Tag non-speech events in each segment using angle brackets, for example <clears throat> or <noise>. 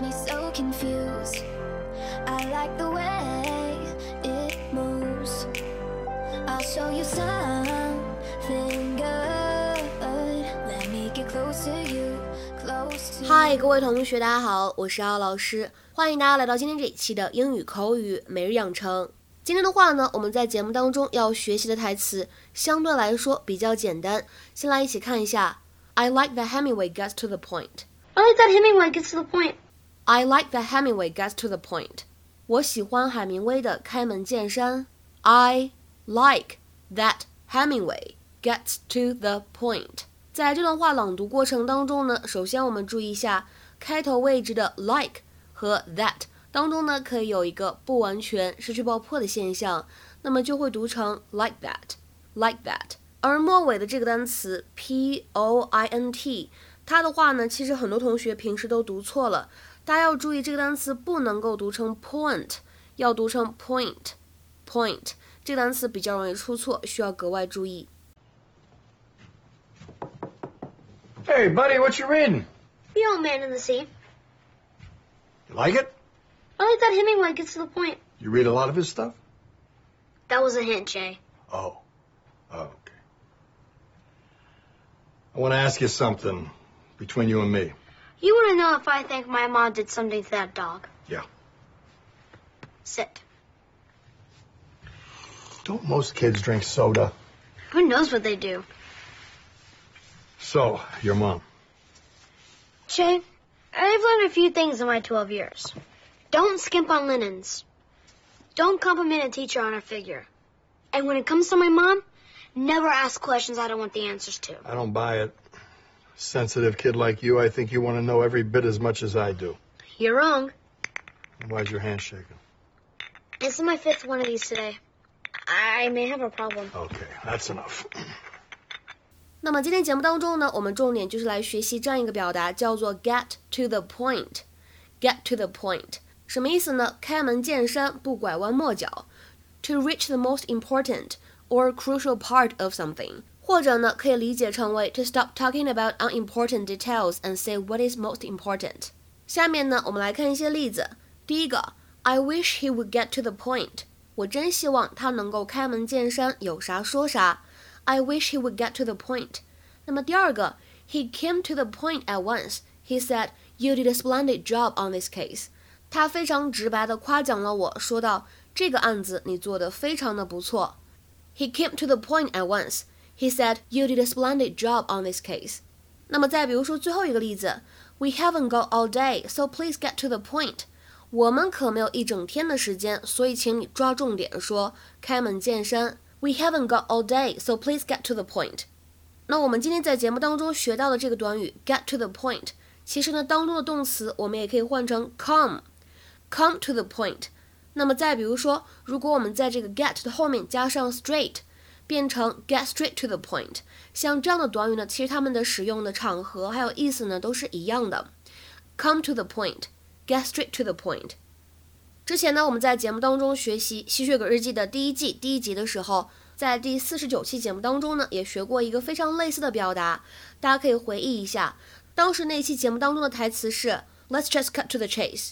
me so confused. I like the way it moves. I'll show you something good. Let me get close to you, close to 嗨，各位同学，大家好，我是奥老师，欢迎大家来到今天这一期的英语口语每日养成。今天的话呢，我们在节目当中要学习的台词相对来说比较简单，先来一起看一下。I like that Hemingway gets to the point. I like that Hemingway gets to the point. I like that Hemingway gets to the point. 我喜欢海明威的开门见山。I like that Hemingway gets to the point. 在这段话朗读过程当中呢，首先我们注意一下开头位置的 like 和 that 当中呢，可以有一个不完全失去爆破的现象，那么就会读成 like that，like that。而末尾的这个单词 p o i n t，它的话呢，其实很多同学平时都读错了，大家要注意这个单词不能够读成 point，要读成 point，point point, 这个单词比较容易出错，需要格外注意。Hey buddy, what you reading? The Old Man and the Sea. You like it? I like that Hemingway gets to the point. You read a lot of his stuff? That was a hint, Jay. Oh. Oh, okay. I want to ask you something between you and me. You want to know if I think my mom did something to that dog? Yeah. Sit. Don't most kids drink soda? Who knows what they do? So, your mom. Jay, I've learned a few things in my 12 years. Don't skimp on linens. Don't compliment a teacher on her figure. And when it comes to my mom, never ask questions I don't want the answers to. I don't buy it Sensitive kid like you, I think you want to know every bit as much as I do. You're wrong. Why's your hand shaking? This is my fifth one of these today. I may have a problem. Okay, that's enough. <clears throat> 那么今天节目当中呢，我们重点就是来学习这样一个表达，叫做 get to the point。get to the point 什么意思呢？开门见山，不拐弯抹角。To reach the most important or crucial part of something， 或者呢，可以理解成为 to stop talking about unimportant details and say what is most important。下面呢，我们来看一些例子。第一个，I wish he would get to the point。我真希望他能够开门见山，有啥说啥。I wish he would get to the point。那么第二个，He came to the point at once. He said, "You did a splendid job on this case." 他非常直白地夸奖了我，说道：“这个案子你做得非常的不错。” He came to the point at once. He said, "You did a splendid job on this case." 那么再比如说最后一个例子，We haven't got all day, so please get to the point. 我们可没有一整天的时间，所以请你抓重点说，开门见山。We haven't got all day, so please get to the point. 那我们今天在节目当中学到的这个短语 get to the point，其实呢当中的动词我们也可以换成 come，come to the point。那么再比如说，如果我们在这个 get 的后面加上 straight，变成 get straight to the point，像这样的短语呢，其实它们的使用的场合还有意思呢都是一样的。Come to the point，get straight to the point。之前呢，我们在节目当中学习《吸血鬼日记》的第一季第一集的时候，在第四十九期节目当中呢，也学过一个非常类似的表达，大家可以回忆一下。当时那期节目当中的台词是 "Let's just cut to the chase"，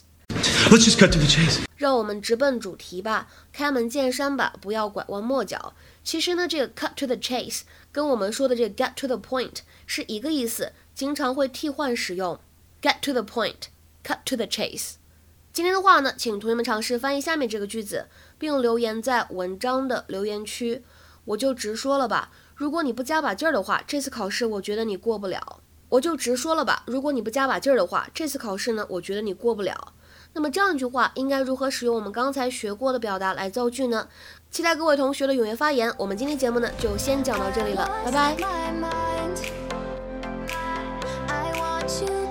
<laughs> Let's just cut to the chase. 让我们直奔主题吧，开门见山吧，不要拐弯抹角。其实呢，这个 cut to the chase 跟我们说的这个 get to the point 是一个意思，经常会替换使用。get to the point，cut to the chase。今天的话呢，请同学们尝试翻译下面这个句子，并留言在文章的留言区。我就直说了吧，如果你不加把劲儿的话，这次考试我觉得你过不了。我就直说了吧，如果你不加把劲儿的话，这次考试呢，我觉得你过不了。那么这样一句话应该如何使用我们刚才学过的表达来造句呢？期待各位同学的踊跃发言。我们今天节目呢就先讲到这里了，拜拜。I want you